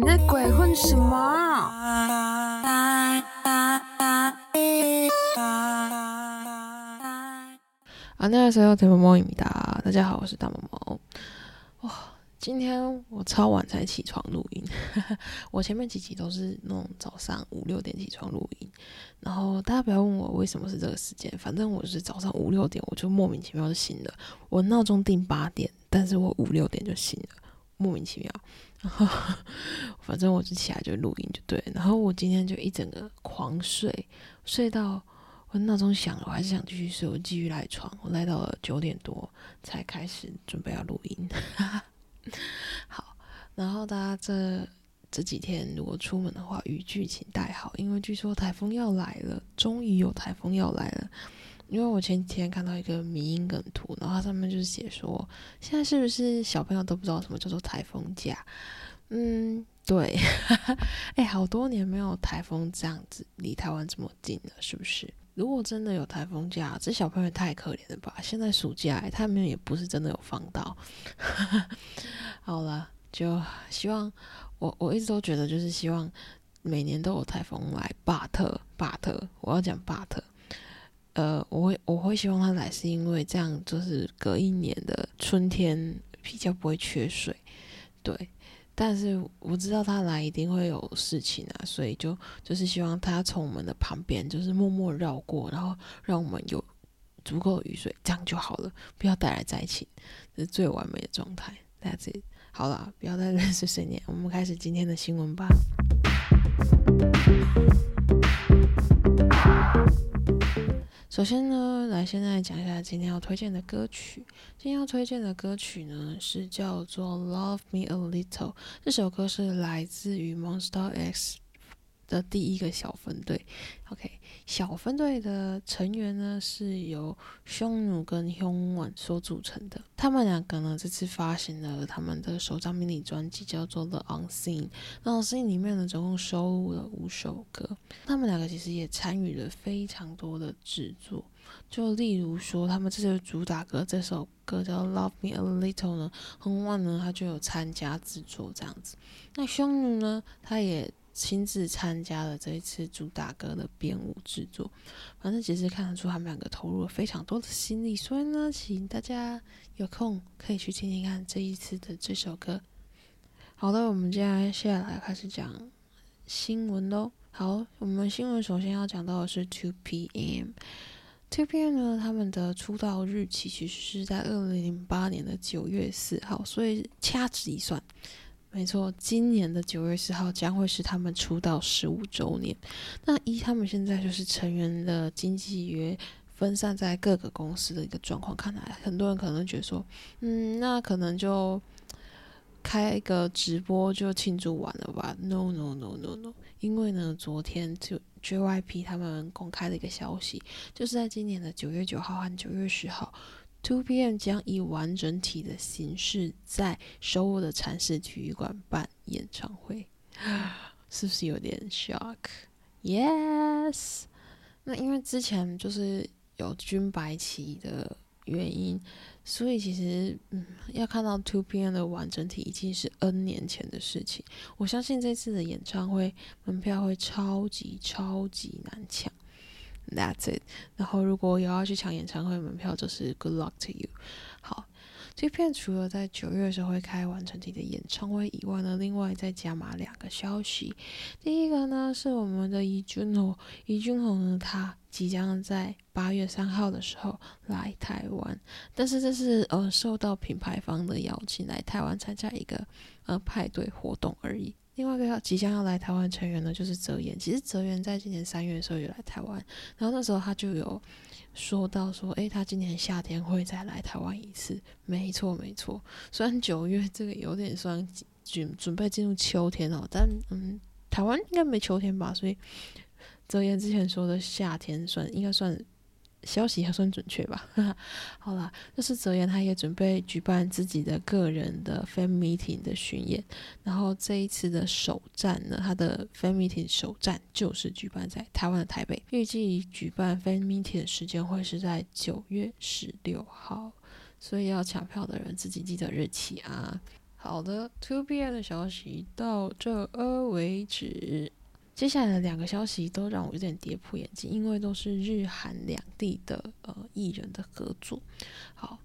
你在鬼混什么？啊，那时候怎么猫咪哒？大家好，我是大毛毛。哇，今天我超晚才起床录音。我前面几集都是那种早上五六点起床录音，然后大家不要问我为什么是这个时间，反正我是早上五六点我就莫名其妙就醒了。我闹钟定八点，但是我五六点就醒了，莫名其妙。然 后反正我就起来就录音就对，然后我今天就一整个狂睡，睡到。我闹钟响了，我还是想继续睡，我继续赖床。我赖到了九点多才开始准备要录音。好，然后大家这这几天如果出门的话，雨具请带好，因为据说台风要来了，终于有台风要来了。因为我前几天看到一个迷因梗图，然后它上面就是写说，现在是不是小朋友都不知道什么叫做台风假？嗯，对。哎，好多年没有台风这样子离台湾这么近了，是不是？如果真的有台风假，这小朋友太可怜了吧？现在暑假，他们也不是真的有放到。好了，就希望我我一直都觉得，就是希望每年都有台风来。巴特，巴特，我要讲巴特。呃，我会我会希望他来，是因为这样就是隔一年的春天比较不会缺水。对。但是我知道他来一定会有事情啊，所以就就是希望他从我们的旁边就是默默绕过，然后让我们有足够的雨水，这样就好了，不要带来灾情，这是最完美的状态。That's it。好了，不要再认识谁念，我们开始今天的新闻吧。首先呢，来现在讲一下今天要推荐的歌曲。今天要推荐的歌曲呢，是叫做《Love Me a Little》。这首歌是来自于 Monster X。的第一个小分队，OK，小分队的成员呢是由匈奴跟匈晚所组成的。他们两个呢这次发行了他们的首张迷你专辑，叫做《The Unseen》。那《Unseen》里面呢总共收录了五首歌。他们两个其实也参与了非常多的制作，就例如说他们这首主打歌这首歌叫《Love Me a Little》呢，很晚呢他就有参加制作这样子。那匈奴呢，他也。亲自参加了这一次主打歌的编舞制作，反正其实看得出他们两个投入了非常多的心力，所以呢，请大家有空可以去听听看这一次的这首歌。好的，我们接下来开始讲新闻喽。好，我们新闻首先要讲到的是 Two PM。Two PM 呢，他们的出道日期其实是在二零零八年的九月四号，所以掐指一算。没错，今年的九月四号将会是他们出道十五周年。那依他们现在就是成员的经纪约分散在各个公司的一个状况看来，很多人可能觉得说，嗯，那可能就开一个直播就庆祝完了吧？No No No No No，因为呢，昨天就 JYP 他们公开的一个消息，就是在今年的九月九号和九月十号。Two PM 将以完整体的形式在首尔的禅寺体育馆办演唱会，是不是有点 shock？Yes。那因为之前就是有军白旗的原因，所以其实嗯，要看到 Two PM 的完整体已经是 N 年前的事情。我相信这次的演唱会门票会超级超级难抢。That's it。然后，如果有要去抢演唱会门票，就是 Good luck to you。好，这片除了在九月的时候会开完成体的演唱会以外呢，另外再加码两个消息。第一个呢是我们的伊俊宏，伊俊宏呢他即将在八月三号的时候来台湾，但是这是呃受到品牌方的邀请来台湾参加一个呃派对活动而已。另外一个要即将要来台湾成员呢，就是泽言。其实泽言在今年三月的时候也来台湾，然后那时候他就有说到说，诶，他今年夏天会再来台湾一次。没错，没错。虽然九月这个有点算准准备进入秋天哦，但嗯，台湾应该没秋天吧？所以泽言之前说的夏天算应该算。消息还算准确吧。好啦，就是泽言他也准备举办自己的个人的 fan meeting 的巡演，然后这一次的首站呢，他的 fan meeting 首站就是举办在台湾的台北，预计举办 fan meeting 的时间会是在九月十六号，所以要抢票的人自己记得日期啊。好的，Two PM 的消息到这儿为止。接下来的两个消息都让我有点跌破眼镜，因为都是日韩两地的呃艺人的合作。好。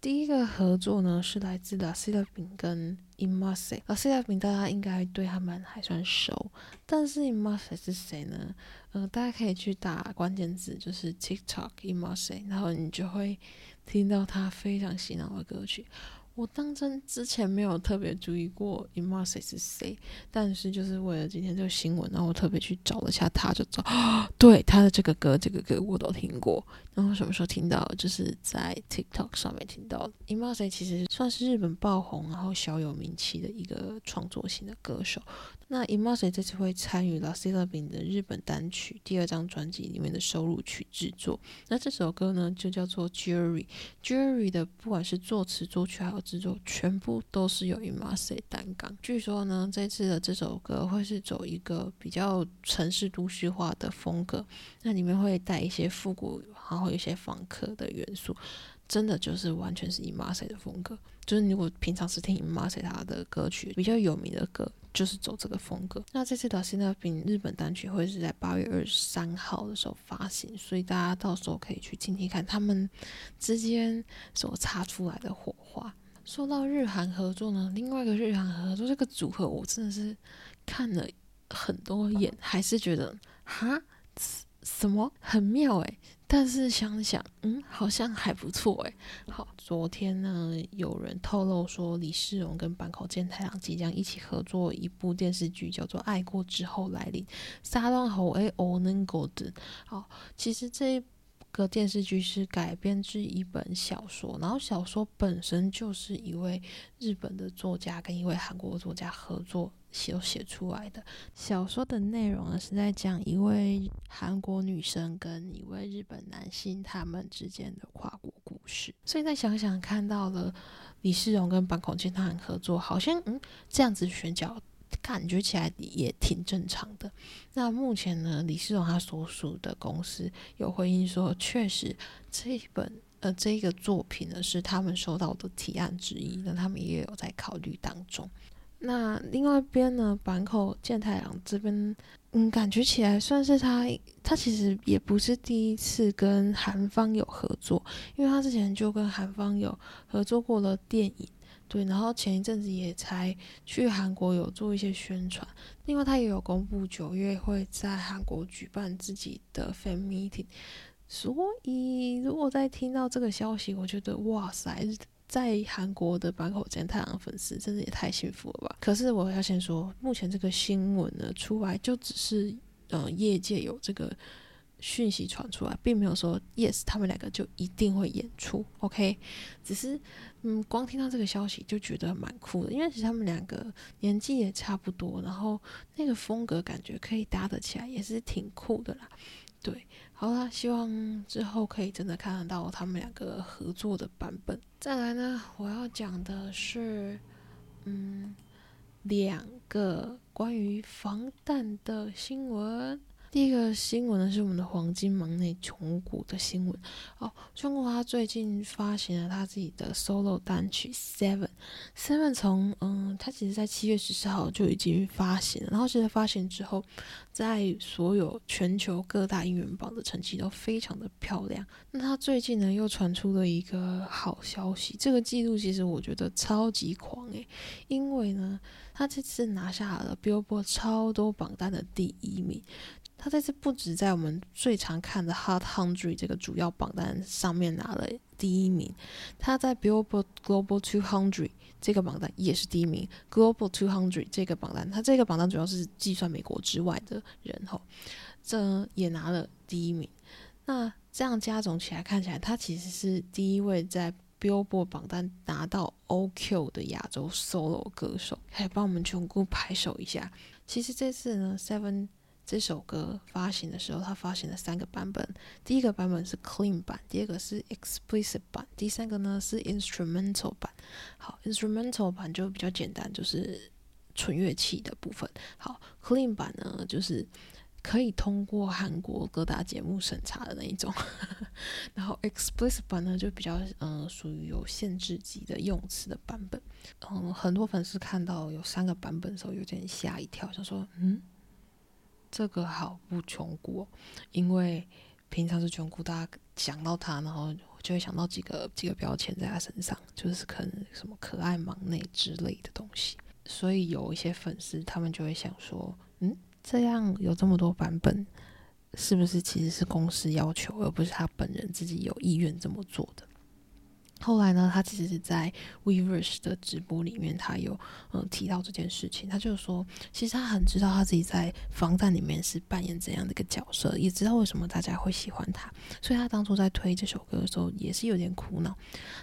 第一个合作呢是来自 La C 的饼跟 Imase，La C 的饼大家应该对他们还算熟，但是 Imase 是谁呢？嗯，大家可以去打关键字，就是 TikTok Imase，然后你就会听到他非常洗脑的歌曲。我当真之前没有特别注意过 i m a s 是谁，但是就是为了今天这个新闻，然后我特别去找了下他，就找，对他的这个歌，这个歌我都听过。然后什么时候听到？就是在 TikTok 上面听到。i m a s 其实算是日本爆红，然后小有名气的一个创作型的歌手。那 i m a s e 这次会参与了 C 乐饼的日本单曲第二张专辑里面的收录曲制作。那这首歌呢，就叫做 Jury。Jury 的不管是作词、作曲还有制作全部都是由 Imase 担纲。据说呢，这次的这首歌会是走一个比较城市都市化的风格，那里面会带一些复古，然后一些访客的元素，真的就是完全是 Imase 的风格。就是如果平常是听 Imase 他的歌曲，比较有名的歌就是走这个风格。那这次的新的饼日本单曲会是在八月二十三号的时候发行，所以大家到时候可以去听听看他们之间所擦出来的火花。说到日韩合作呢，另外一个日韩合作这个组合，我真的是看了很多眼，还是觉得哈什么很妙诶。但是想想，嗯，好像还不错诶。好，昨天呢，有人透露说李世荣跟坂口健太郎即将一起合作一部电视剧，叫做《爱过之后来临》。撒浪猴诶，我能够的。好，其实这。个电视剧是改编自一本小说，然后小说本身就是一位日本的作家跟一位韩国作家合作写写出来的。小说的内容呢是在讲一位韩国女生跟一位日本男性他们之间的跨国故事。所以再想想，看到了李世荣跟坂口健太郎合作，好像嗯这样子选角。感觉起来也挺正常的。那目前呢，李世荣他所属的公司有回应说，确实这一本呃这个作品呢是他们收到的提案之一，那他们也有在考虑当中。那另外一边呢，坂口健太郎这边，嗯，感觉起来算是他他其实也不是第一次跟韩方有合作，因为他之前就跟韩方有合作过了电影。对，然后前一阵子也才去韩国有做一些宣传，另外他也有公布九月会在韩国举办自己的 fan meeting，所以如果在听到这个消息，我觉得哇塞，在韩国的坂口健太郎粉丝真的也太幸福了吧！可是我要先说，目前这个新闻呢出来就只是，呃，业界有这个。讯息传出来，并没有说 yes，他们两个就一定会演出，OK？只是，嗯，光听到这个消息就觉得蛮酷的，因为其实他们两个年纪也差不多，然后那个风格感觉可以搭得起来，也是挺酷的啦。对，好啦，希望之后可以真的看得到他们两个合作的版本。再来呢，我要讲的是，嗯，两个关于防弹的新闻。第一个新闻呢是我们的黄金忙内穷谷的新闻哦，穷谷他最近发行了他自己的 solo 单曲 Seven Seven，从嗯，他其实在七月十四号就已经发行了，然后现在发行之后，在所有全球各大音乐榜的成绩都非常的漂亮。那他最近呢又传出了一个好消息，这个记录其实我觉得超级狂诶，因为呢他这次拿下了 Billboard 超多榜单的第一名。他这次不止在我们最常看的 Hot Hundred 这个主要榜单上面拿了第一名，他在 Billboard Global Two Hundred 这个榜单也是第一名。Global Two Hundred 这个榜单，他这个榜单主要是计算美国之外的人吼，这也拿了第一名。那这样加总起来，看起来他其实是第一位在 Billboard 榜单拿到 OQ 的亚洲 solo 歌手，可以帮我们全部拍手一下。其实这次呢，Seven。这首歌发行的时候，它发行了三个版本。第一个版本是 clean 版，第二个是 explicit 版，第三个呢是 instrumental 版。好，instrumental 版就比较简单，就是纯乐器的部分。好，clean 版呢就是可以通过韩国各大节目审查的那一种。然后 explicit 版呢，就比较嗯属于有限制级的用词的版本。嗯，很多粉丝看到有三个版本的时候，有点吓一跳，想说嗯，这个好不穷骨，因为平常是穷骨，大家想到他，然后就会想到几个几个标签在他身上，就是可能什么可爱、忙内之类的东西。所以有一些粉丝他们就会想说，嗯，这样有这么多版本，是不是其实是公司要求，而不是他本人自己有意愿这么做的？后来呢，他其实是在 Weverse 的直播里面，他有嗯提到这件事情。他就说，其实他很知道他自己在防弹里面是扮演怎样的一个角色，也知道为什么大家会喜欢他。所以他当初在推这首歌的时候，也是有点苦恼。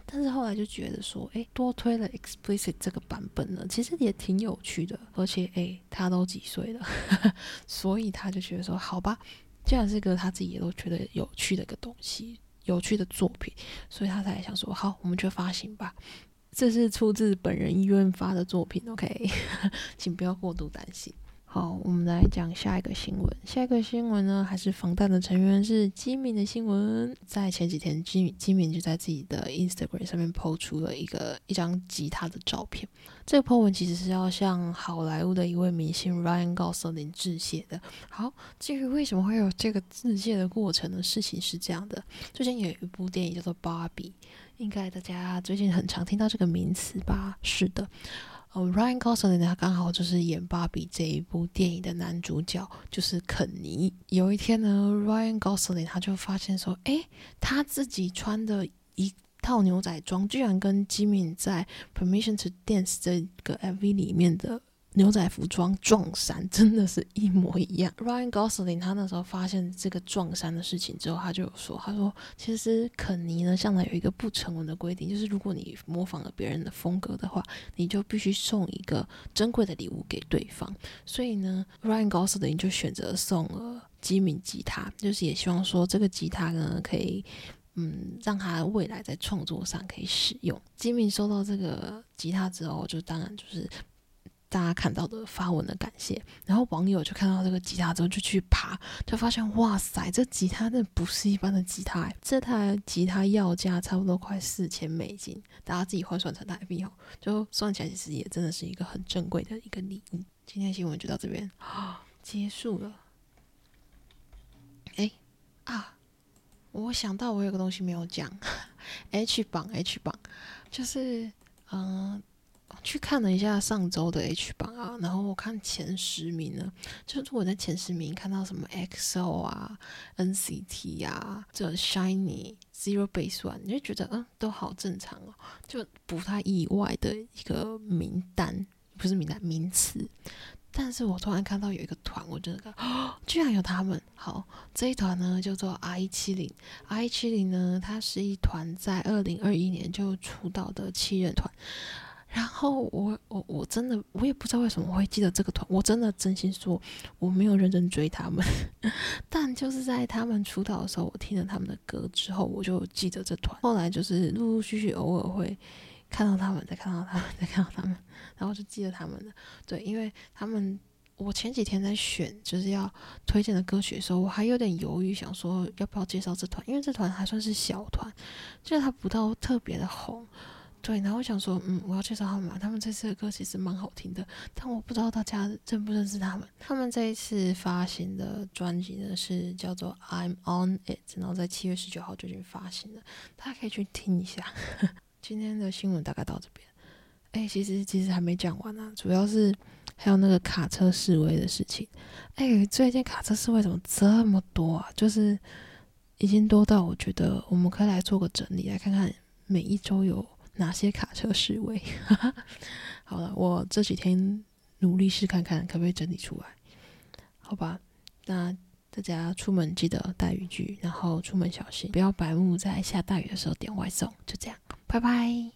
但是后来就觉得说，诶，多推了 Explicit 这个版本呢，其实也挺有趣的。而且，诶，他都几岁了，所以他就觉得说，好吧，既然是个他自己也都觉得有趣的一个东西。有趣的作品，所以他才想说好，我们去发行吧。这是出自本人意愿发的作品，OK，请不要过度担心。好，我们来讲下一个新闻。下一个新闻呢，还是防弹的成员是基敏的新闻。在前几天，基基敏就在自己的 Instagram 上面 po 出了一个一张吉他的照片。这个 po 文其实是要向好莱坞的一位明星 Ryan Gosling 致谢的。好，至于为什么会有这个致谢的过程呢？事情是这样的：最近有一部电影叫做《芭比》，应该大家最近很常听到这个名词吧？是的。哦，Ryan Gosling 他刚好就是演《芭比》这一部电影的男主角，就是肯尼。有一天呢，Ryan Gosling 他就发现说，哎，他自己穿的一套牛仔装，居然跟 Jimmy 在《Permission to Dance》这个 MV 里面的。牛仔服装撞衫真的是一模一样。Ryan Gosling 他那时候发现这个撞衫的事情之后，他就有说：“他说其实肯尼呢向来有一个不成文的规定，就是如果你模仿了别人的风格的话，你就必须送一个珍贵的礼物给对方。所以呢，Ryan Gosling 就选择送了吉米吉他，就是也希望说这个吉他呢可以嗯让他未来在创作上可以使用。吉米收到这个吉他之后，就当然就是。大家看到的发文的感谢，然后网友就看到这个吉他之后就去爬，就发现哇塞，这吉他那不是一般的吉他，这台吉他要价差不多快四千美金，大家自己换算成台币哦，就算起来其实也真的是一个很珍贵的一个礼物。今天新闻就到这边啊 结束了。哎啊，我想到我有个东西没有讲，H 榜 H 榜就是嗯。去看了一下上周的 H 榜啊，然后我看前十名呢，就是如果在前十名看到什么 XO 啊、NCT 啊、这 Shiny、Zero Base One，你就觉得嗯都好正常哦，就不太意外的一个名单，不是名单名词。但是我突然看到有一个团，我觉得 居然有他们。好，这一团呢叫做 I 七零，I 七零呢它是一团在二零二一年就出道的七人团。然后我我我真的我也不知道为什么会记得这个团，我真的真心说我没有认真追他们，但就是在他们出道的时候，我听了他们的歌之后，我就记得这团。后来就是陆陆续续偶尔会看到他们，再看到他们，再看到他们，然后就记得他们了。对，因为他们我前几天在选就是要推荐的歌曲的时候，我还有点犹豫，想说要不要介绍这团，因为这团还算是小团，就是他不到特别的红。对，然后我想说，嗯，我要介绍他们嘛。他们这次的歌其实蛮好听的，但我不知道大家认不认识他们。他们这一次发行的专辑呢是叫做《I'm On It》，然后在七月十九号就已经发行了，大家可以去听一下。今天的新闻大概到这边。哎，其实其实还没讲完呢，主要是还有那个卡车示威的事情。哎，最近卡车示威怎么这么多啊？就是已经多到我觉得我们可以来做个整理，来看看每一周有。哪些卡车示威？好了，我这几天努力试看看，可不可以整理出来？好吧，那大家出门记得带雨具，然后出门小心，不要白目在下大雨的时候点外送。就这样，拜拜。